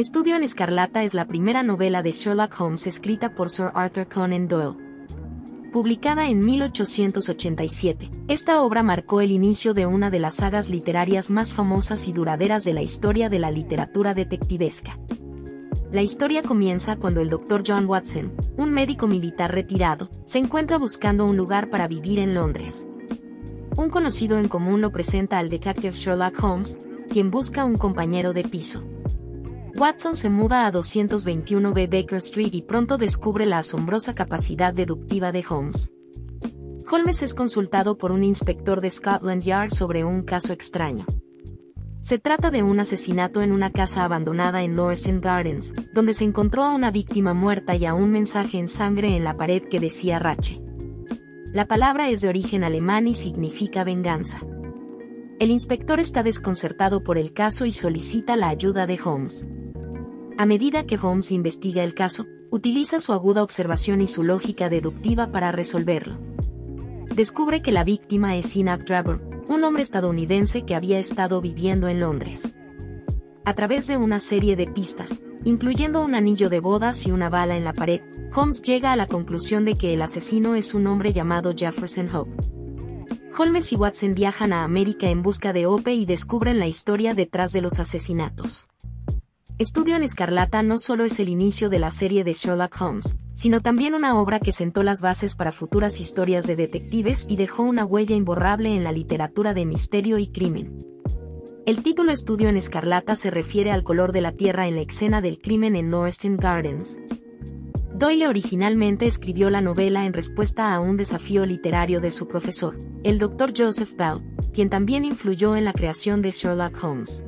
Estudio en Escarlata es la primera novela de Sherlock Holmes escrita por Sir Arthur Conan Doyle. Publicada en 1887, esta obra marcó el inicio de una de las sagas literarias más famosas y duraderas de la historia de la literatura detectivesca. La historia comienza cuando el Dr. John Watson, un médico militar retirado, se encuentra buscando un lugar para vivir en Londres. Un conocido en común lo presenta al detective Sherlock Holmes, quien busca un compañero de piso. Watson se muda a 221B Baker Street y pronto descubre la asombrosa capacidad deductiva de Holmes. Holmes es consultado por un inspector de Scotland Yard sobre un caso extraño. Se trata de un asesinato en una casa abandonada en Lawson Gardens, donde se encontró a una víctima muerta y a un mensaje en sangre en la pared que decía Rache. La palabra es de origen alemán y significa venganza. El inspector está desconcertado por el caso y solicita la ayuda de Holmes. A medida que Holmes investiga el caso, utiliza su aguda observación y su lógica deductiva para resolverlo. Descubre que la víctima es Enoch Drebber, un hombre estadounidense que había estado viviendo en Londres. A través de una serie de pistas, incluyendo un anillo de bodas y una bala en la pared, Holmes llega a la conclusión de que el asesino es un hombre llamado Jefferson Hope. Holmes y Watson viajan a América en busca de Hope y descubren la historia detrás de los asesinatos. Estudio en Escarlata no solo es el inicio de la serie de Sherlock Holmes, sino también una obra que sentó las bases para futuras historias de detectives y dejó una huella imborrable en la literatura de misterio y crimen. El título Estudio en Escarlata se refiere al color de la tierra en la escena del crimen en Northern Gardens. Doyle originalmente escribió la novela en respuesta a un desafío literario de su profesor, el Dr. Joseph Bell, quien también influyó en la creación de Sherlock Holmes.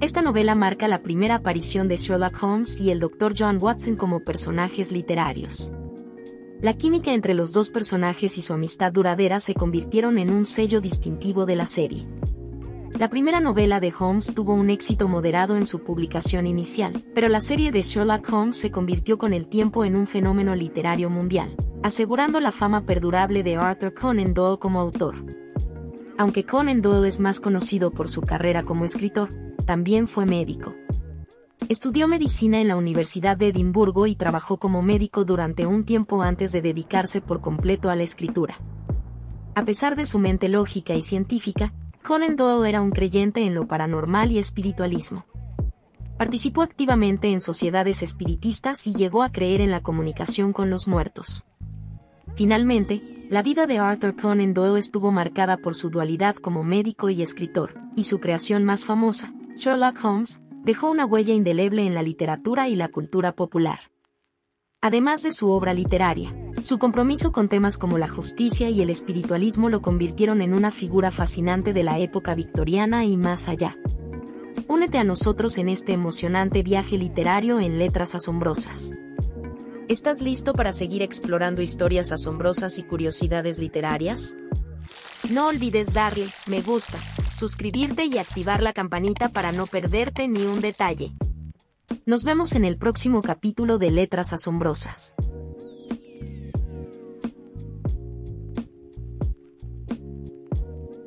Esta novela marca la primera aparición de Sherlock Holmes y el Dr. John Watson como personajes literarios. La química entre los dos personajes y su amistad duradera se convirtieron en un sello distintivo de la serie. La primera novela de Holmes tuvo un éxito moderado en su publicación inicial, pero la serie de Sherlock Holmes se convirtió con el tiempo en un fenómeno literario mundial, asegurando la fama perdurable de Arthur Conan Doyle como autor. Aunque Conan Doyle es más conocido por su carrera como escritor, también fue médico. Estudió medicina en la Universidad de Edimburgo y trabajó como médico durante un tiempo antes de dedicarse por completo a la escritura. A pesar de su mente lógica y científica, Conan Doyle era un creyente en lo paranormal y espiritualismo. Participó activamente en sociedades espiritistas y llegó a creer en la comunicación con los muertos. Finalmente, la vida de Arthur Conan Doyle estuvo marcada por su dualidad como médico y escritor, y su creación más famosa, Sherlock Holmes, dejó una huella indeleble en la literatura y la cultura popular. Además de su obra literaria, su compromiso con temas como la justicia y el espiritualismo lo convirtieron en una figura fascinante de la época victoriana y más allá. Únete a nosotros en este emocionante viaje literario en letras asombrosas. ¿Estás listo para seguir explorando historias asombrosas y curiosidades literarias? No olvides darle me gusta suscribirte y activar la campanita para no perderte ni un detalle. Nos vemos en el próximo capítulo de Letras Asombrosas.